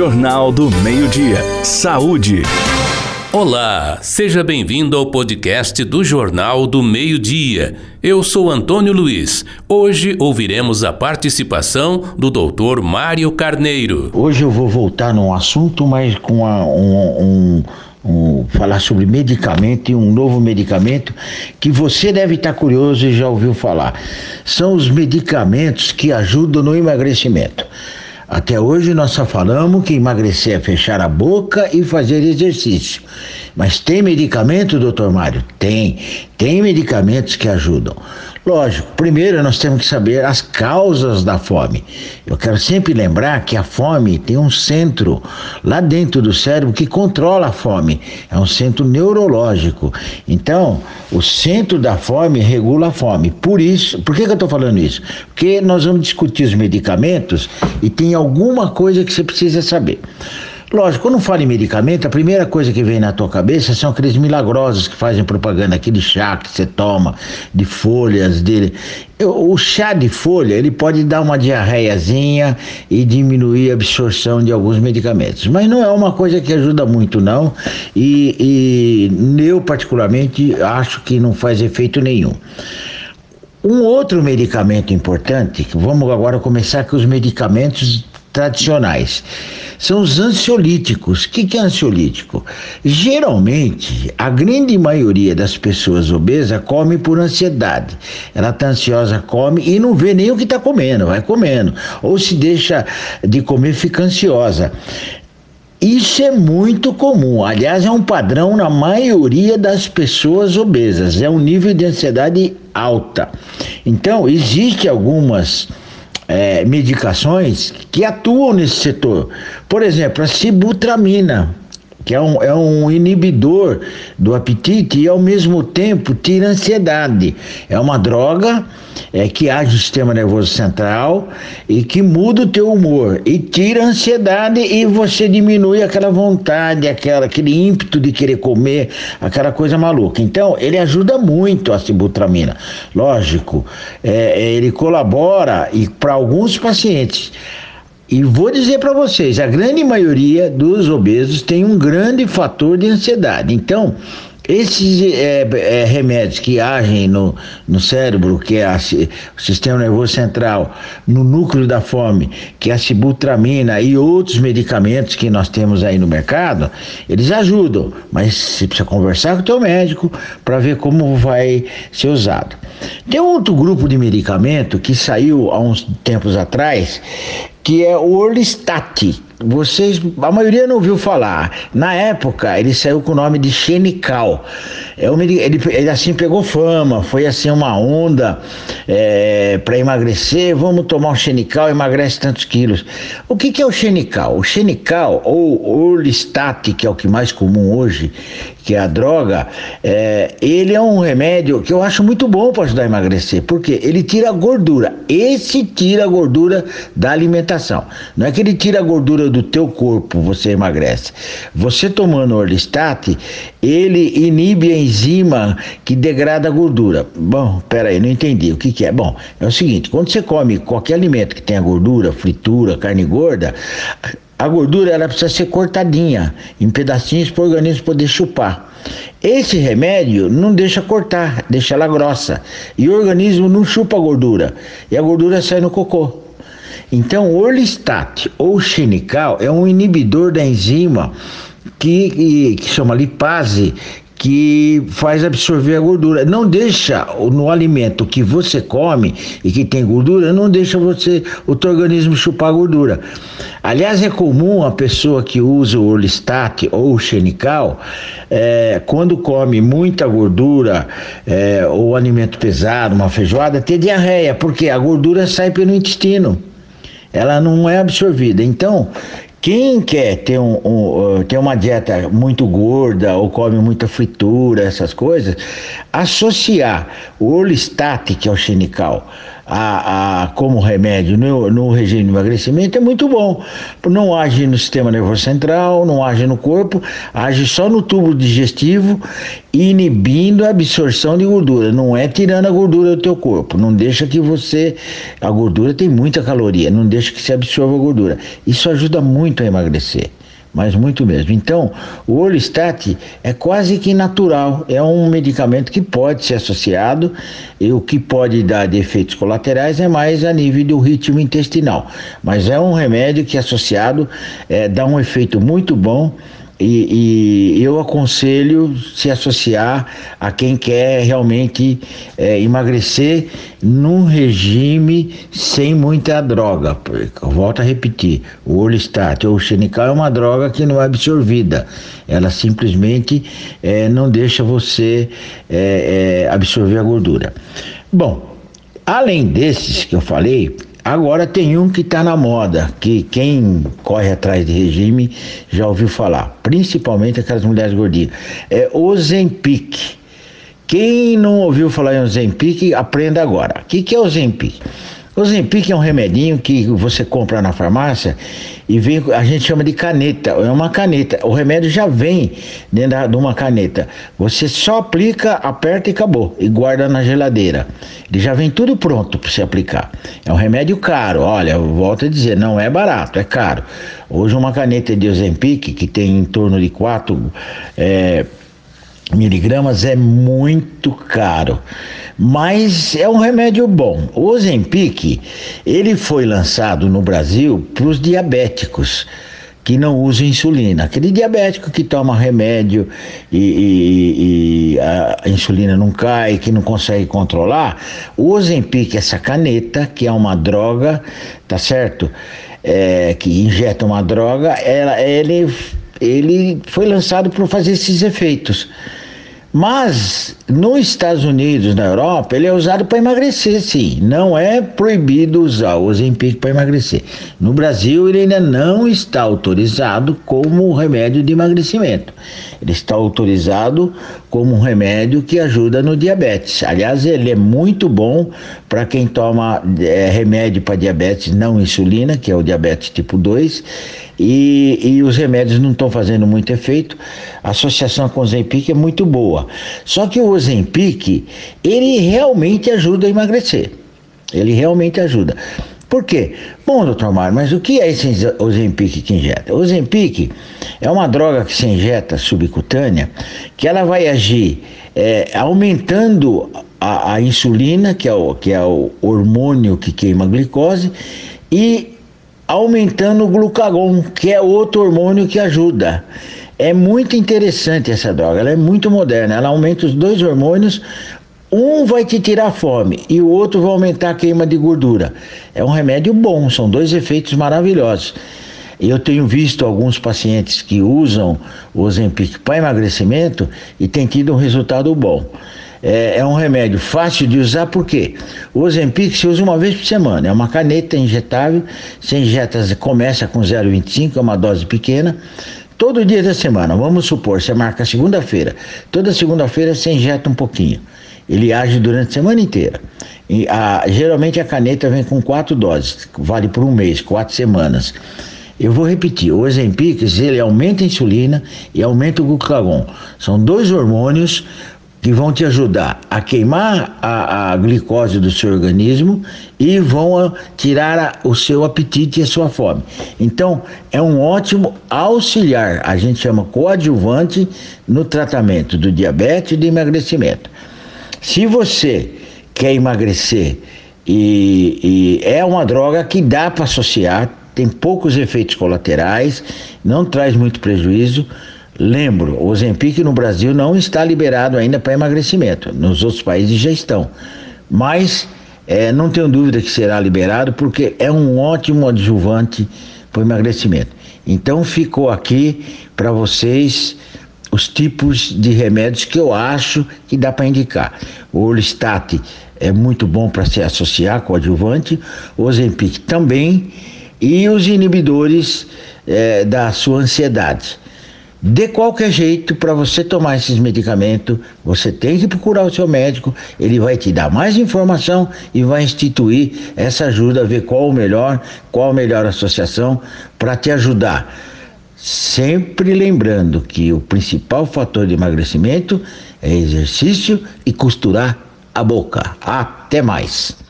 Jornal do Meio-Dia. Saúde. Olá, seja bem-vindo ao podcast do Jornal do Meio-Dia. Eu sou Antônio Luiz. Hoje ouviremos a participação do Dr. Mário Carneiro. Hoje eu vou voltar num assunto, mas com a, um, um, um, falar sobre medicamento e um novo medicamento que você deve estar curioso e já ouviu falar. São os medicamentos que ajudam no emagrecimento. Até hoje nós só falamos que emagrecer é fechar a boca e fazer exercício. Mas tem medicamento, doutor Mário? Tem. Tem medicamentos que ajudam. Lógico, primeiro nós temos que saber as causas da fome. Eu quero sempre lembrar que a fome tem um centro lá dentro do cérebro que controla a fome. É um centro neurológico. Então, o centro da fome regula a fome. Por isso, por que, que eu estou falando isso? Porque nós vamos discutir os medicamentos e tem alguma coisa que você precisa saber. Lógico, quando fala em medicamento, a primeira coisa que vem na tua cabeça são aqueles milagrosos que fazem propaganda, aquele chá que você toma, de folhas dele. O chá de folha, ele pode dar uma diarreiazinha e diminuir a absorção de alguns medicamentos. Mas não é uma coisa que ajuda muito, não. E, e eu, particularmente, acho que não faz efeito nenhum. Um outro medicamento importante, vamos agora começar com os medicamentos tradicionais são os ansiolíticos. O que, que é ansiolítico? Geralmente, a grande maioria das pessoas obesas come por ansiedade. Ela está ansiosa, come e não vê nem o que está comendo, vai comendo. Ou se deixa de comer, fica ansiosa. Isso é muito comum, aliás, é um padrão na maioria das pessoas obesas, é um nível de ansiedade alta. Então, existe algumas é, medicações que atuam nesse setor. Por exemplo, a sibutramina, que é um, é um inibidor do apetite e ao mesmo tempo tira ansiedade. É uma droga é, que age no sistema nervoso central e que muda o teu humor e tira a ansiedade e você diminui aquela vontade, aquela, aquele ímpeto de querer comer, aquela coisa maluca. Então, ele ajuda muito a sibutramina. Lógico, é, ele colabora e para alguns pacientes e vou dizer para vocês, a grande maioria dos obesos tem um grande fator de ansiedade. Então, esses é, é, remédios que agem no, no cérebro, que é a, o sistema nervoso central, no núcleo da fome, que é a sibutramina e outros medicamentos que nós temos aí no mercado, eles ajudam, mas você precisa conversar com o teu médico para ver como vai ser usado. Tem outro grupo de medicamento que saiu há uns tempos atrás, que é o Orlistat. Vocês, a maioria não ouviu falar. Na época, ele saiu com o nome de Xenical. É ele, ele, ele assim pegou fama, foi assim uma onda é, para emagrecer. Vamos tomar um Xenical, emagrece tantos quilos. O que, que é o Xenical? O Xenical, ou Orlistat, que é o que mais comum hoje, que é a droga, é, ele é um remédio que eu acho muito bom para ajudar a emagrecer, porque ele tira a gordura. Esse tira a gordura da alimentação. Não é que ele tira a gordura do teu corpo, você emagrece. Você tomando Orlistat, ele inibe a enzima que degrada a gordura. Bom, peraí, não entendi. O que, que é? Bom, é o seguinte: quando você come qualquer alimento que tenha gordura, fritura, carne gorda, a gordura ela precisa ser cortadinha em pedacinhos para o organismo poder chupar. Esse remédio não deixa cortar, deixa ela grossa. E o organismo não chupa a gordura. E a gordura sai no cocô. Então, o Orlistat ou Xenical é um inibidor da enzima que, que, que chama lipase, que faz absorver a gordura. Não deixa no alimento que você come e que tem gordura, não deixa você o teu organismo chupar a gordura. Aliás, é comum a pessoa que usa o Orlistat ou o Xenical, é, quando come muita gordura é, ou alimento pesado, uma feijoada, ter diarreia, porque a gordura sai pelo intestino ela não é absorvida. Então, quem quer ter, um, um, ter uma dieta muito gorda ou come muita fritura, essas coisas, associar o Orlistat, que é o xenical, a, a, como remédio no, no regime de emagrecimento é muito bom. Não age no sistema nervoso central, não age no corpo, age só no tubo digestivo, inibindo a absorção de gordura. Não é tirando a gordura do teu corpo. Não deixa que você. A gordura tem muita caloria, não deixa que se absorva a gordura. Isso ajuda muito a emagrecer mas muito mesmo. Então, o Orlistat é quase que natural, é um medicamento que pode ser associado e o que pode dar de efeitos colaterais é mais a nível do ritmo intestinal, mas é um remédio que associado é, dá um efeito muito bom e, e, eu aconselho se associar a quem quer realmente é, emagrecer num regime sem muita droga. Volto a repetir: o Orlistat ou o Xenical é uma droga que não é absorvida, ela simplesmente é, não deixa você é, é absorver a gordura. Bom, além desses que eu falei, Agora tem um que está na moda, que quem corre atrás de regime já ouviu falar, principalmente aquelas mulheres gordinhas. É o Zempic. Quem não ouviu falar em Ozempic, aprenda agora. O que, que é o Ozempic? É um remedinho que você compra na farmácia e vem, a gente chama de caneta, é uma caneta. O remédio já vem dentro de uma caneta. Você só aplica, aperta e acabou. E guarda na geladeira. Ele já vem tudo pronto para você aplicar. É um remédio caro. Olha, eu volto a dizer, não é barato, é caro. Hoje uma caneta de Ozempic, que tem em torno de 4 é, miligramas, é muito caro mas é um remédio bom. O Ozempic, ele foi lançado no Brasil para os diabéticos que não usam insulina. Aquele diabético que toma remédio e, e, e, a insulina não cai, que não consegue controlar, o Ozempic, essa caneta, que é uma droga, tá certo? É, que injeta uma droga, ela, ele, ele foi lançado para fazer esses efeitos. Mas nos Estados Unidos, na Europa, ele é usado para emagrecer, sim. Não é proibido usar o Ozempic para emagrecer. No Brasil, ele ainda não está autorizado como remédio de emagrecimento. Ele está autorizado como um remédio que ajuda no diabetes. Aliás, ele é muito bom para quem toma é, remédio para diabetes não insulina, que é o diabetes tipo 2 e, e os remédios não estão fazendo muito efeito. A associação com o Ozempic é muito boa. Só que o Ozempic, ele realmente ajuda a emagrecer. Ele realmente ajuda. Por quê? Bom, doutor Mário, mas o que é esse Ozempic que injeta? Ozempic é uma droga que se injeta subcutânea, que ela vai agir é, aumentando a, a, insulina, que é, o, que é o hormônio que queima a glicose, e aumentando o glucagon, que é outro hormônio que ajuda. É muito interessante essa droga, ela é muito moderna, ela aumenta os dois hormônios, um vai te tirar fome e o outro vai aumentar a queima de gordura. É um remédio bom, são dois efeitos maravilhosos. Eu tenho visto alguns pacientes que usam o Ozempic para emagrecimento e tem tido um resultado bom. É, é, um remédio fácil de usar, porque o Ozempic se usa uma vez por semana, é uma caneta injetável, você injeta, começa com 0,25, é uma dose pequena, todo dia da semana, vamos supor, você marca segunda-feira, toda segunda-feira você injeta um pouquinho, ele age durante a semana inteira. E a, geralmente a caneta vem com quatro doses, vale por um mês, quatro semanas. Eu vou repetir, o Ozempic, ele aumenta a insulina e aumenta o glucagon. São dois hormônios que vão te ajudar a queimar a, a glicose do seu organismo e vão tirar a, o seu apetite e a sua fome. Então, é um ótimo auxiliar, a gente chama coadjuvante no tratamento do diabetes e do emagrecimento. Se você quer emagrecer e, e é uma droga que dá para associar, tem poucos efeitos colaterais, não traz muito prejuízo Lembro, o Ozempic no Brasil não está liberado ainda para emagrecimento. Nos outros países já estão. Mas é, não tenho dúvida que será liberado porque é um ótimo adjuvante para o emagrecimento. Então ficou aqui para vocês os tipos de remédios que eu acho que dá para indicar. O Olistat é muito bom para se associar com adjuvante, o Ozempic também, e os inibidores é, da sua ansiedade. De qualquer jeito, para você tomar esses medicamentos, você tem que procurar o seu médico, ele vai te dar mais informação e vai instituir essa ajuda, ver qual o melhor, qual a melhor associação para te ajudar Sempre lembrando que o principal fator de emagrecimento é exercício e costurar a boca. Até mais!